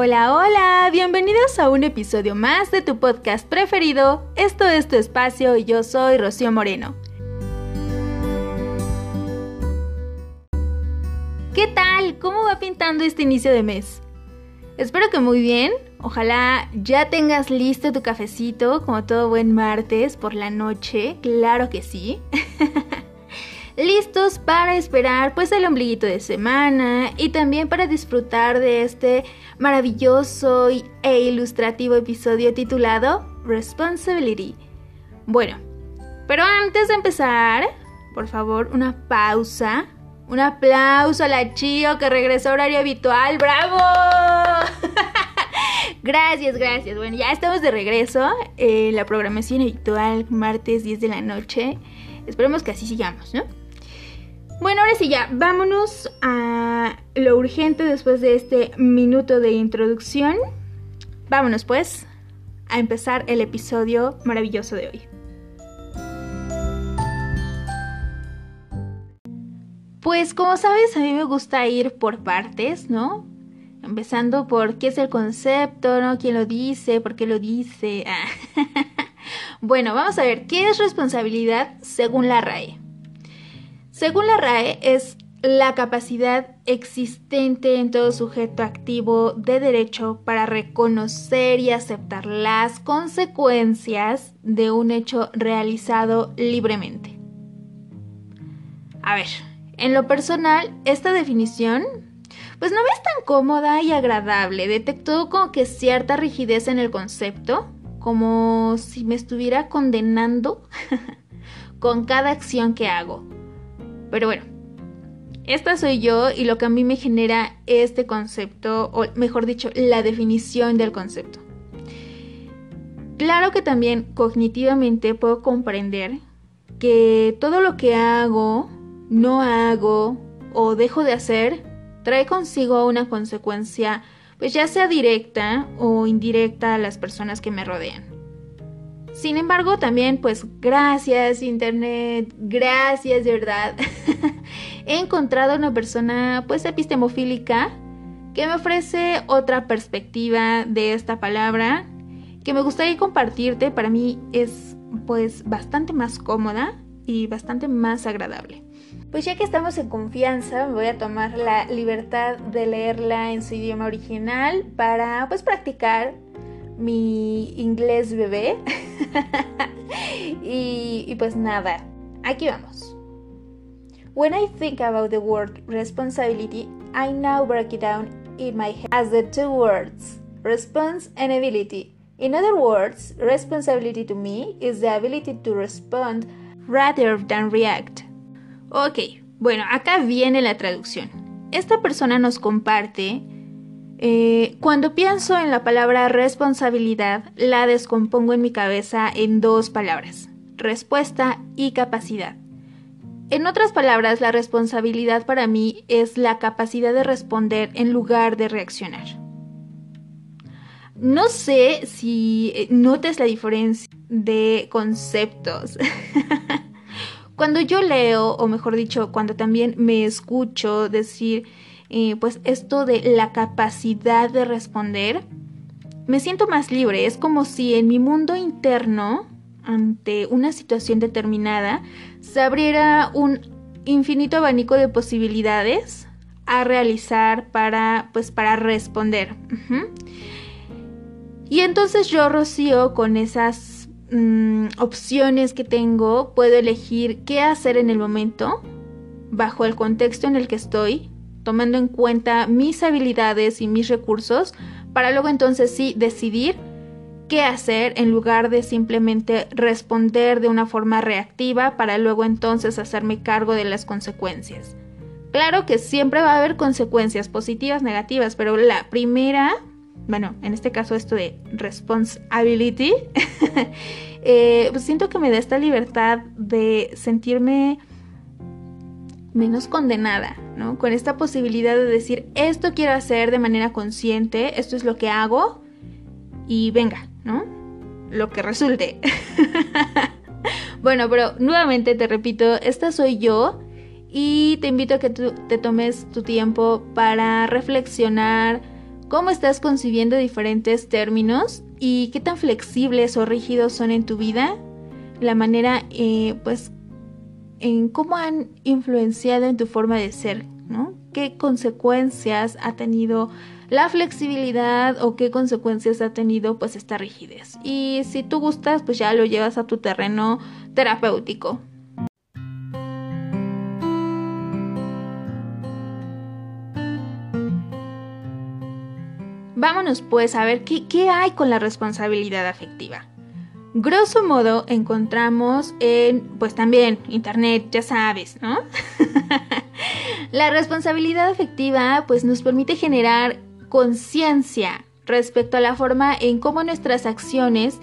Hola, hola, bienvenidos a un episodio más de tu podcast preferido. Esto es tu espacio y yo soy Rocío Moreno. ¿Qué tal? ¿Cómo va pintando este inicio de mes? Espero que muy bien. Ojalá ya tengas listo tu cafecito como todo buen martes por la noche. Claro que sí. listos para esperar pues el ombliguito de semana y también para disfrutar de este maravilloso e ilustrativo episodio titulado Responsibility. Bueno, pero antes de empezar, por favor, una pausa. Un aplauso a la Chio que regresó a horario habitual. ¡Bravo! gracias, gracias. Bueno, ya estamos de regreso la programación habitual, martes 10 de la noche. Esperemos que así sigamos, ¿no? Bueno, ahora sí ya, vámonos a lo urgente después de este minuto de introducción. Vámonos pues a empezar el episodio maravilloso de hoy. Pues como sabes, a mí me gusta ir por partes, ¿no? Empezando por qué es el concepto, ¿no? ¿Quién lo dice? ¿Por qué lo dice? bueno, vamos a ver, ¿qué es responsabilidad según la RAE? Según la RAE, es la capacidad existente en todo sujeto activo de derecho para reconocer y aceptar las consecuencias de un hecho realizado libremente. A ver, en lo personal, esta definición pues no me es tan cómoda y agradable. Detectó como que cierta rigidez en el concepto, como si me estuviera condenando con cada acción que hago. Pero bueno, esta soy yo y lo que a mí me genera este concepto, o mejor dicho, la definición del concepto. Claro que también cognitivamente puedo comprender que todo lo que hago, no hago o dejo de hacer trae consigo una consecuencia, pues ya sea directa o indirecta a las personas que me rodean. Sin embargo, también pues gracias Internet, gracias de verdad. He encontrado una persona pues epistemofílica que me ofrece otra perspectiva de esta palabra que me gustaría compartirte. Para mí es pues bastante más cómoda y bastante más agradable. Pues ya que estamos en confianza, voy a tomar la libertad de leerla en su idioma original para pues practicar mi inglés bebé. y, y pues nada, aquí vamos. When I think about the word responsibility, I now break it down in my head as the two words response and ability. In other words, responsibility to me is the ability to respond rather than react. Ok, bueno, acá viene la traducción. Esta persona nos comparte eh, cuando pienso en la palabra responsabilidad, la descompongo en mi cabeza en dos palabras, respuesta y capacidad. En otras palabras, la responsabilidad para mí es la capacidad de responder en lugar de reaccionar. No sé si eh, notes la diferencia de conceptos. cuando yo leo, o mejor dicho, cuando también me escucho decir pues esto de la capacidad de responder, me siento más libre. Es como si en mi mundo interno, ante una situación determinada, se abriera un infinito abanico de posibilidades a realizar para, pues, para responder. Y entonces yo, Rocío, con esas mm, opciones que tengo, puedo elegir qué hacer en el momento, bajo el contexto en el que estoy, tomando en cuenta mis habilidades y mis recursos para luego entonces sí decidir qué hacer en lugar de simplemente responder de una forma reactiva para luego entonces hacerme cargo de las consecuencias. Claro que siempre va a haber consecuencias positivas, negativas, pero la primera, bueno, en este caso esto de responsibility, eh, pues siento que me da esta libertad de sentirme menos condenada, ¿no? Con esta posibilidad de decir, esto quiero hacer de manera consciente, esto es lo que hago y venga, ¿no? Lo que resulte. bueno, pero nuevamente te repito, esta soy yo y te invito a que tú te tomes tu tiempo para reflexionar cómo estás concibiendo diferentes términos y qué tan flexibles o rígidos son en tu vida, la manera, eh, pues, en cómo han influenciado en tu forma de ser, ¿no? ¿Qué consecuencias ha tenido la flexibilidad o qué consecuencias ha tenido pues esta rigidez? Y si tú gustas, pues ya lo llevas a tu terreno terapéutico. Vámonos pues a ver qué, qué hay con la responsabilidad afectiva. Grosso modo encontramos en, pues también, internet, ya sabes, ¿no? la responsabilidad afectiva pues nos permite generar conciencia respecto a la forma en cómo nuestras acciones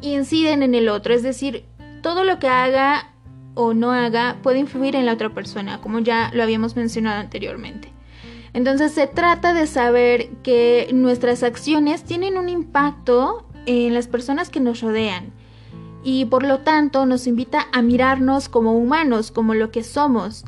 inciden en el otro, es decir, todo lo que haga o no haga puede influir en la otra persona, como ya lo habíamos mencionado anteriormente. Entonces se trata de saber que nuestras acciones tienen un impacto en las personas que nos rodean y por lo tanto nos invita a mirarnos como humanos, como lo que somos,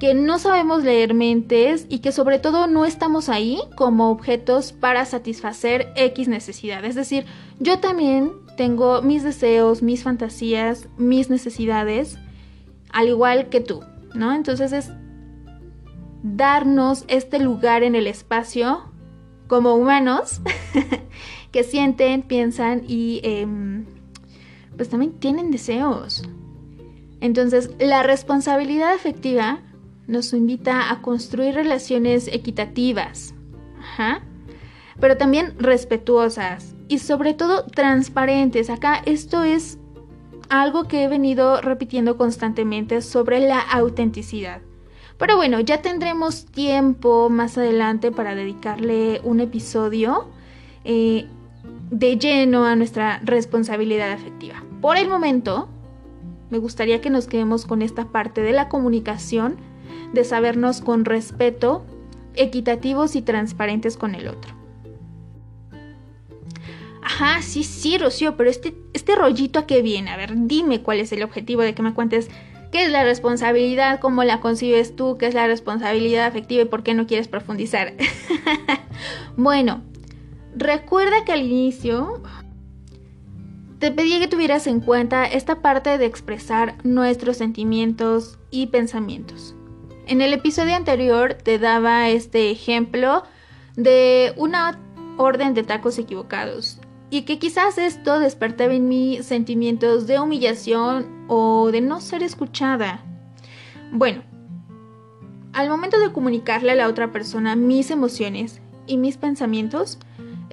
que no sabemos leer mentes y que sobre todo no estamos ahí como objetos para satisfacer X necesidad. Es decir, yo también tengo mis deseos, mis fantasías, mis necesidades, al igual que tú, ¿no? Entonces es darnos este lugar en el espacio como humanos que sienten, piensan y em, pues también tienen deseos. Entonces, la responsabilidad afectiva nos invita a construir relaciones equitativas, pero también respetuosas y sobre todo transparentes. Acá esto es algo que he venido repitiendo constantemente sobre la autenticidad. Pero bueno, ya tendremos tiempo más adelante para dedicarle un episodio eh, de lleno a nuestra responsabilidad afectiva. Por el momento, me gustaría que nos quedemos con esta parte de la comunicación, de sabernos con respeto, equitativos y transparentes con el otro. Ajá, sí, sí, Rocío, pero este, este rollito a qué viene? A ver, dime cuál es el objetivo de que me cuentes ¿Qué es la responsabilidad? ¿Cómo la concibes tú? ¿Qué es la responsabilidad afectiva y por qué no quieres profundizar? bueno, recuerda que al inicio te pedí que tuvieras en cuenta esta parte de expresar nuestros sentimientos y pensamientos. En el episodio anterior te daba este ejemplo de una orden de tacos equivocados y que quizás esto despertaba en mí sentimientos de humillación o de no ser escuchada. Bueno, al momento de comunicarle a la otra persona mis emociones y mis pensamientos,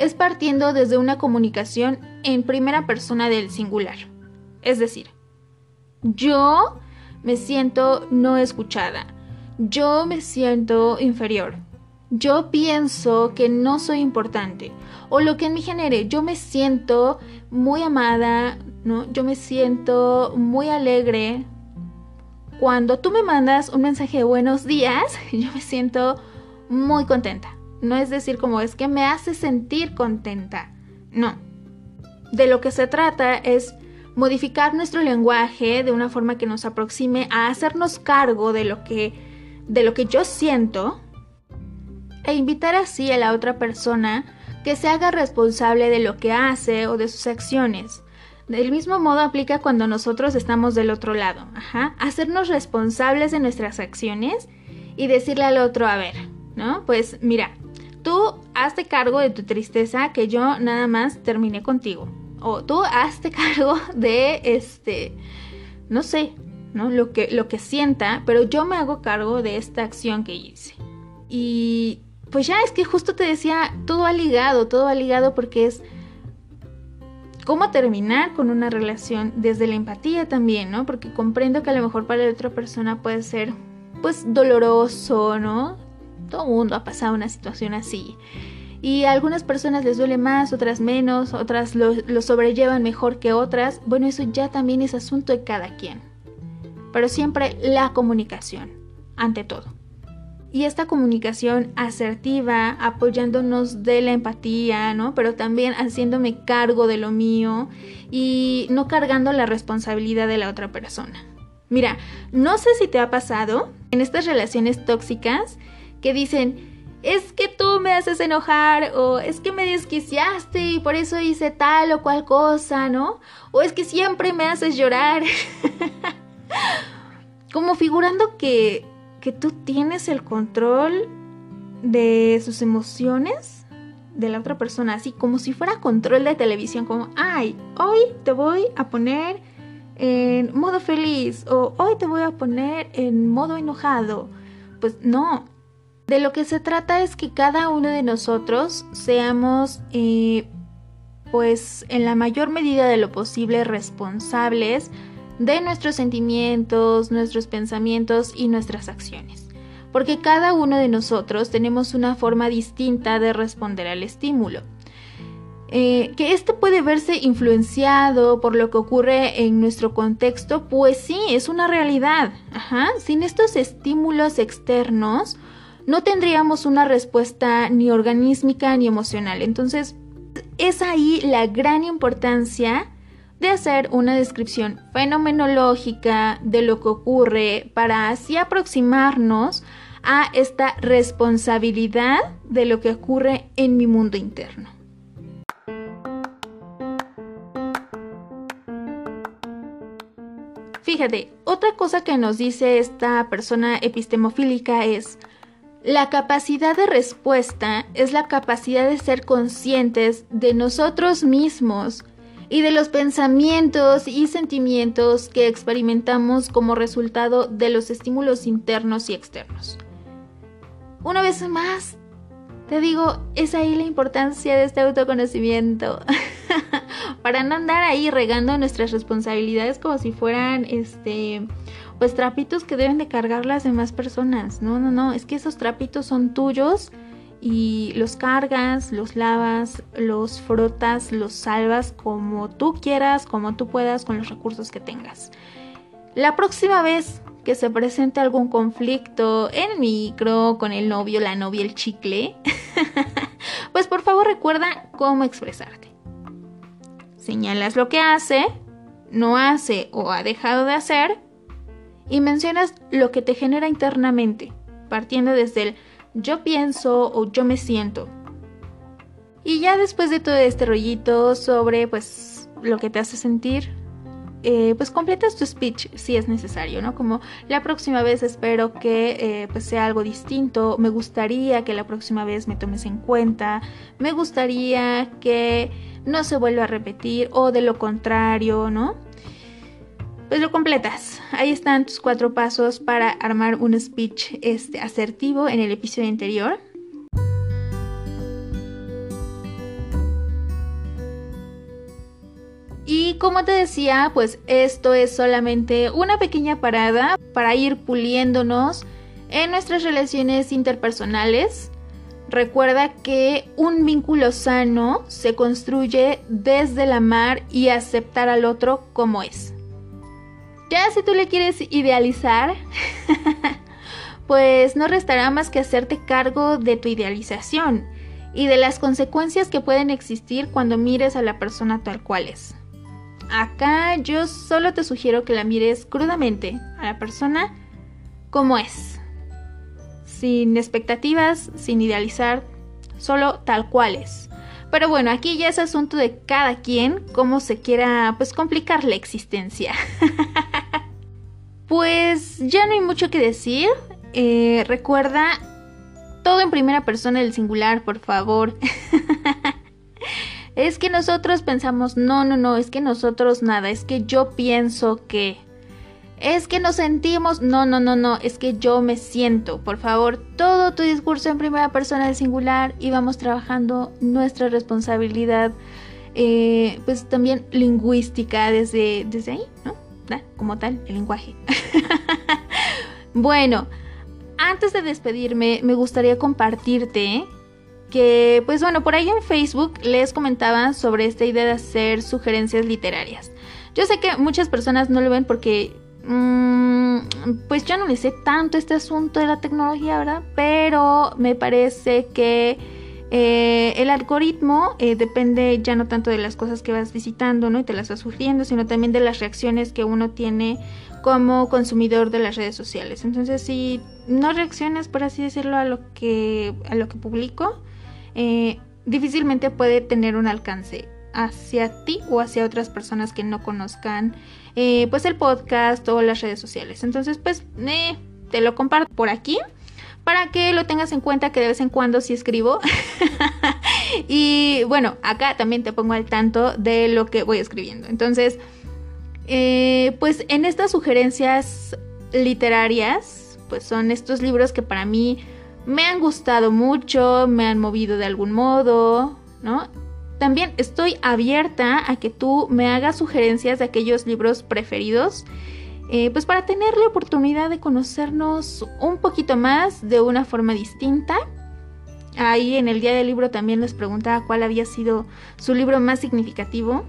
es partiendo desde una comunicación en primera persona del singular. Es decir, yo me siento no escuchada, yo me siento inferior, yo pienso que no soy importante o lo que en mí genere, yo me siento muy amada, ¿no? Yo me siento muy alegre. Cuando tú me mandas un mensaje de buenos días, yo me siento muy contenta. No es decir como es que me hace sentir contenta. No. De lo que se trata es modificar nuestro lenguaje de una forma que nos aproxime a hacernos cargo de lo que de lo que yo siento e invitar así a la otra persona que se haga responsable de lo que hace o de sus acciones. Del mismo modo aplica cuando nosotros estamos del otro lado, Ajá. hacernos responsables de nuestras acciones y decirle al otro, a ver, ¿no? Pues mira, tú hazte cargo de tu tristeza que yo nada más terminé contigo. O tú hazte cargo de este, no sé, ¿no? Lo que, lo que sienta, pero yo me hago cargo de esta acción que hice. Y pues ya es que justo te decía, todo ha ligado, todo ha ligado porque es cómo terminar con una relación desde la empatía también, ¿no? Porque comprendo que a lo mejor para la otra persona puede ser pues doloroso, ¿no? Todo mundo ha pasado una situación así. Y a algunas personas les duele más, otras menos, otras lo, lo sobrellevan mejor que otras. Bueno, eso ya también es asunto de cada quien. Pero siempre la comunicación, ante todo y esta comunicación asertiva, apoyándonos de la empatía, ¿no? Pero también haciéndome cargo de lo mío y no cargando la responsabilidad de la otra persona. Mira, no sé si te ha pasado en estas relaciones tóxicas que dicen, es que tú me haces enojar o es que me desquiciaste y por eso hice tal o cual cosa, ¿no? O es que siempre me haces llorar. Como figurando que, que tú tienes el control de sus emociones de la otra persona, así como si fuera control de televisión, como, ay, hoy te voy a poner en modo feliz o hoy te voy a poner en modo enojado. Pues no, de lo que se trata es que cada uno de nosotros seamos, eh, pues en la mayor medida de lo posible, responsables de nuestros sentimientos, nuestros pensamientos y nuestras acciones. Porque cada uno de nosotros tenemos una forma distinta de responder al estímulo. Eh, que este puede verse influenciado por lo que ocurre en nuestro contexto, pues sí, es una realidad. Sin estos estímulos externos, no tendríamos una respuesta ni organísmica ni emocional. Entonces, es ahí la gran importancia de hacer una descripción fenomenológica de lo que ocurre para así aproximarnos a esta responsabilidad de lo que ocurre en mi mundo interno. Fíjate, otra cosa que nos dice esta persona epistemofílica es, la capacidad de respuesta es la capacidad de ser conscientes de nosotros mismos y de los pensamientos y sentimientos que experimentamos como resultado de los estímulos internos y externos. Una vez más, te digo, es ahí la importancia de este autoconocimiento. Para no andar ahí regando nuestras responsabilidades como si fueran este pues trapitos que deben de cargar las demás personas. No, no, no, es que esos trapitos son tuyos y los cargas, los lavas, los frotas, los salvas como tú quieras, como tú puedas, con los recursos que tengas. La próxima vez que se presente algún conflicto en micro, con el novio, la novia, el chicle, pues por favor recuerda cómo expresarte. Señalas lo que hace, no hace o ha dejado de hacer y mencionas lo que te genera internamente, partiendo desde el yo pienso o yo me siento. Y ya después de todo este rollito sobre pues lo que te hace sentir, eh, pues completas tu speech si es necesario, ¿no? Como la próxima vez espero que eh, pues sea algo distinto, me gustaría que la próxima vez me tomes en cuenta, me gustaría que no se vuelva a repetir o de lo contrario, ¿no? pues lo completas. Ahí están tus cuatro pasos para armar un speech este, asertivo en el episodio anterior. Como te decía, pues esto es solamente una pequeña parada para ir puliéndonos en nuestras relaciones interpersonales. Recuerda que un vínculo sano se construye desde el amar y aceptar al otro como es. Ya si tú le quieres idealizar, pues no restará más que hacerte cargo de tu idealización y de las consecuencias que pueden existir cuando mires a la persona tal cual es. Acá yo solo te sugiero que la mires crudamente a la persona como es, sin expectativas, sin idealizar, solo tal cual es. Pero bueno, aquí ya es asunto de cada quien cómo se quiera pues complicar la existencia. pues ya no hay mucho que decir. Eh, recuerda todo en primera persona del singular, por favor. es que nosotros pensamos, no, no, no, es que nosotros nada, es que yo pienso que es que nos sentimos, no, no, no, no, es que yo me siento. Por favor, todo tu discurso en primera persona del singular y vamos trabajando nuestra responsabilidad, eh, pues también lingüística desde, desde ahí, ¿no? Como tal, el lenguaje. bueno, antes de despedirme, me gustaría compartirte que, pues bueno, por ahí en Facebook les comentaba sobre esta idea de hacer sugerencias literarias. Yo sé que muchas personas no lo ven porque Mm, pues yo no le sé tanto este asunto de la tecnología, ¿verdad? Pero me parece que eh, el algoritmo eh, depende ya no tanto de las cosas que vas visitando, ¿no? Y te las vas sufriendo, sino también de las reacciones que uno tiene como consumidor de las redes sociales. Entonces, si no reaccionas, por así decirlo, a lo que, a lo que publico, eh, difícilmente puede tener un alcance hacia ti o hacia otras personas que no conozcan eh, pues el podcast o las redes sociales. Entonces, pues eh, te lo comparto por aquí para que lo tengas en cuenta que de vez en cuando sí escribo. y bueno, acá también te pongo al tanto de lo que voy escribiendo. Entonces, eh, pues en estas sugerencias literarias, pues son estos libros que para mí me han gustado mucho, me han movido de algún modo, ¿no? También estoy abierta a que tú me hagas sugerencias de aquellos libros preferidos eh, pues para tener la oportunidad de conocernos un poquito más de una forma distinta. Ahí en el día del libro también les preguntaba cuál había sido su libro más significativo.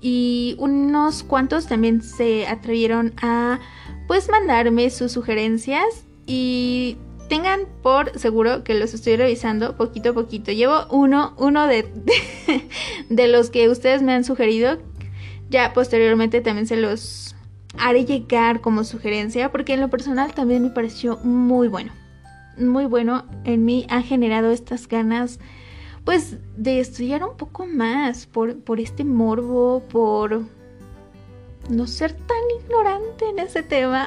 Y unos cuantos también se atrevieron a pues mandarme sus sugerencias y tengan por seguro que los estoy revisando poquito a poquito. Llevo uno, uno de, de los que ustedes me han sugerido. Ya posteriormente también se los haré llegar como sugerencia porque en lo personal también me pareció muy bueno. Muy bueno, en mí ha generado estas ganas pues de estudiar un poco más por, por este morbo, por no ser tan ignorante en ese tema.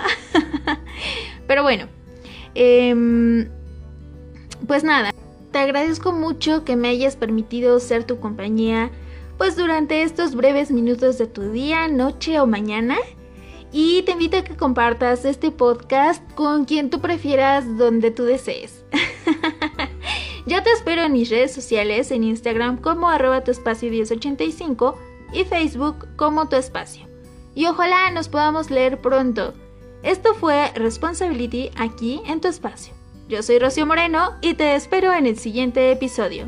Pero bueno, em, pues nada, te agradezco mucho que me hayas permitido ser tu compañía pues durante estos breves minutos de tu día, noche o mañana y te invito a que compartas este podcast con quien tú prefieras, donde tú desees. Yo te espero en mis redes sociales, en Instagram como arroba tu espacio 1085 y Facebook como tu espacio. Y ojalá nos podamos leer pronto. Esto fue Responsibility aquí en tu espacio. Yo soy Rocío Moreno y te espero en el siguiente episodio.